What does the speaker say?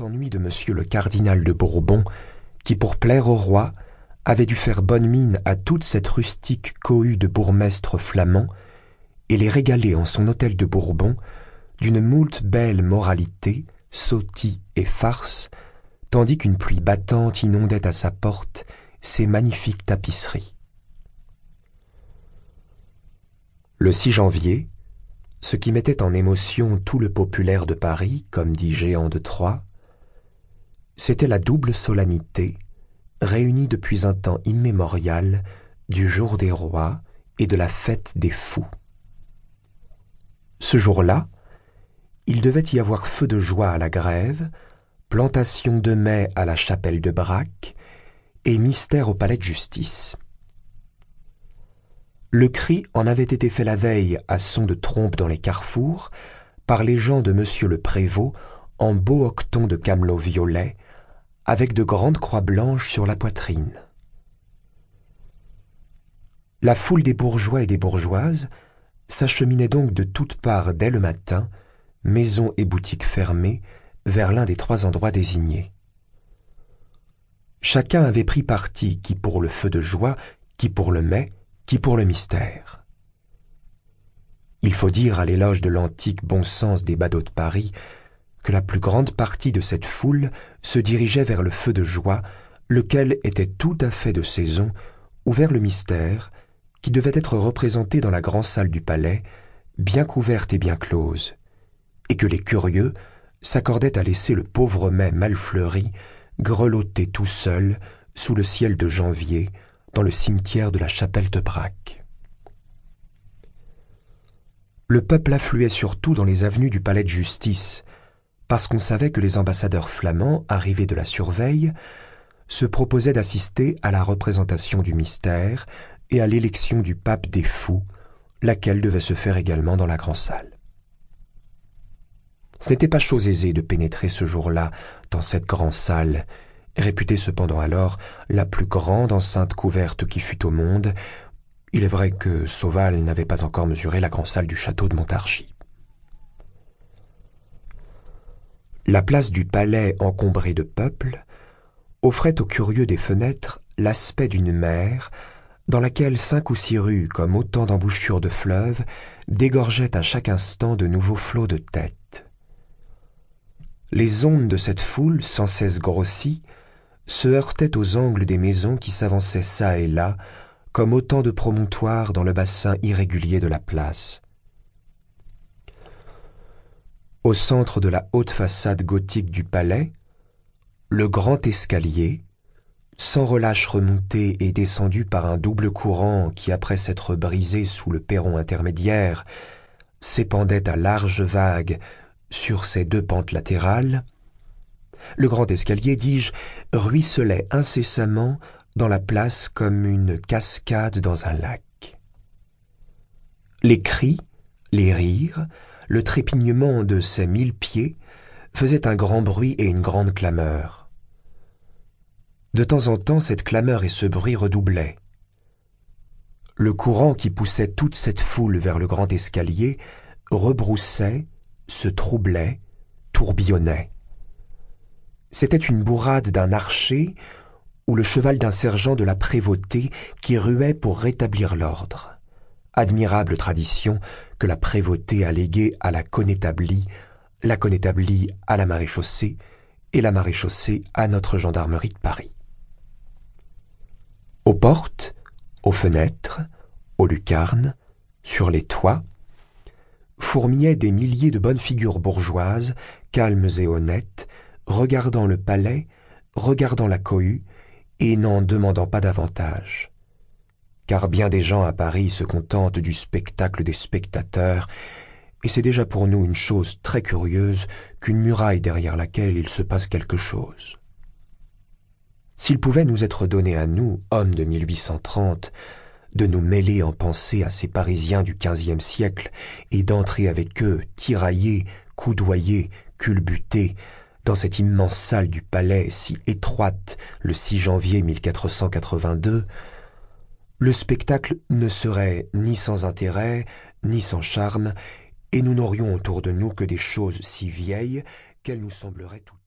ennui de monsieur le cardinal de Bourbon, qui pour plaire au roi avait dû faire bonne mine à toute cette rustique cohue de bourgmestres flamands et les régaler en son hôtel de Bourbon d'une moult belle moralité, sottie et farce, tandis qu'une pluie battante inondait à sa porte ses magnifiques tapisseries. Le 6 janvier, ce qui mettait en émotion tout le populaire de Paris, comme dit Géant de Troyes, c'était la double solennité, réunie depuis un temps immémorial, du jour des rois et de la fête des fous. Ce jour-là, il devait y avoir feu de joie à la grève, plantation de mai à la chapelle de Braque et mystère au palais de justice. Le cri en avait été fait la veille à son de trompe dans les carrefours par les gens de monsieur le prévôt en beau octon de camelot violet avec de grandes croix blanches sur la poitrine. La foule des bourgeois et des bourgeoises s'acheminait donc de toutes parts dès le matin, maisons et boutiques fermées, vers l'un des trois endroits désignés. Chacun avait pris parti, qui pour le feu de joie, qui pour le mai, qui pour le mystère. Il faut dire à l'éloge de l'antique bon sens des badauds de Paris que la plus grande partie de cette foule se dirigeait vers le feu de joie, lequel était tout à fait de saison, ou vers le mystère, qui devait être représenté dans la grande salle du palais, bien couverte et bien close, et que les curieux s'accordaient à laisser le pauvre mai mal fleuri grelotter tout seul sous le ciel de janvier, dans le cimetière de la chapelle de Braque. Le peuple affluait surtout dans les avenues du palais de justice, parce qu'on savait que les ambassadeurs flamands, arrivés de la surveille, se proposaient d'assister à la représentation du mystère et à l'élection du pape des fous, laquelle devait se faire également dans la grande salle. Ce n'était pas chose aisée de pénétrer ce jour-là dans cette grande salle, réputée cependant alors la plus grande enceinte couverte qui fût au monde. Il est vrai que Sauval n'avait pas encore mesuré la grande salle du château de Montargis. La place du palais encombrée de peuple offrait aux curieux des fenêtres l'aspect d'une mer dans laquelle cinq ou six rues, comme autant d'embouchures de fleuves, dégorgeaient à chaque instant de nouveaux flots de têtes. Les ondes de cette foule, sans cesse grossies, se heurtaient aux angles des maisons qui s'avançaient çà et là, comme autant de promontoires dans le bassin irrégulier de la place. Au centre de la haute façade gothique du palais, le grand escalier, sans relâche remonté et descendu par un double courant qui, après s'être brisé sous le perron intermédiaire, s'épandait à larges vagues sur ses deux pentes latérales, le grand escalier, dis-je, ruisselait incessamment dans la place comme une cascade dans un lac. Les cris, les rires, le trépignement de ces mille pieds faisaient un grand bruit et une grande clameur. De temps en temps, cette clameur et ce bruit redoublaient. Le courant qui poussait toute cette foule vers le grand escalier rebroussait, se troublait, tourbillonnait. C'était une bourrade d'un archer ou le cheval d'un sergent de la prévôté qui ruait pour rétablir l'ordre. Admirable tradition que la prévôté a léguée à la connétablie, la connétablie à la maréchaussée et la maréchaussée à notre gendarmerie de Paris. Aux portes, aux fenêtres, aux lucarnes, sur les toits, fourmillaient des milliers de bonnes figures bourgeoises, calmes et honnêtes, regardant le palais, regardant la cohue, et n'en demandant pas davantage. Car bien des gens à Paris se contentent du spectacle des spectateurs, et c'est déjà pour nous une chose très curieuse qu'une muraille derrière laquelle il se passe quelque chose. S'il pouvait nous être donné à nous, hommes de 1830, de nous mêler en pensée à ces Parisiens du quinzième siècle et d'entrer avec eux, tiraillés, coudoyés, culbutés, dans cette immense salle du palais si étroite le 6 janvier 1482, le spectacle ne serait ni sans intérêt, ni sans charme, et nous n'aurions autour de nous que des choses si vieilles qu'elles nous sembleraient tout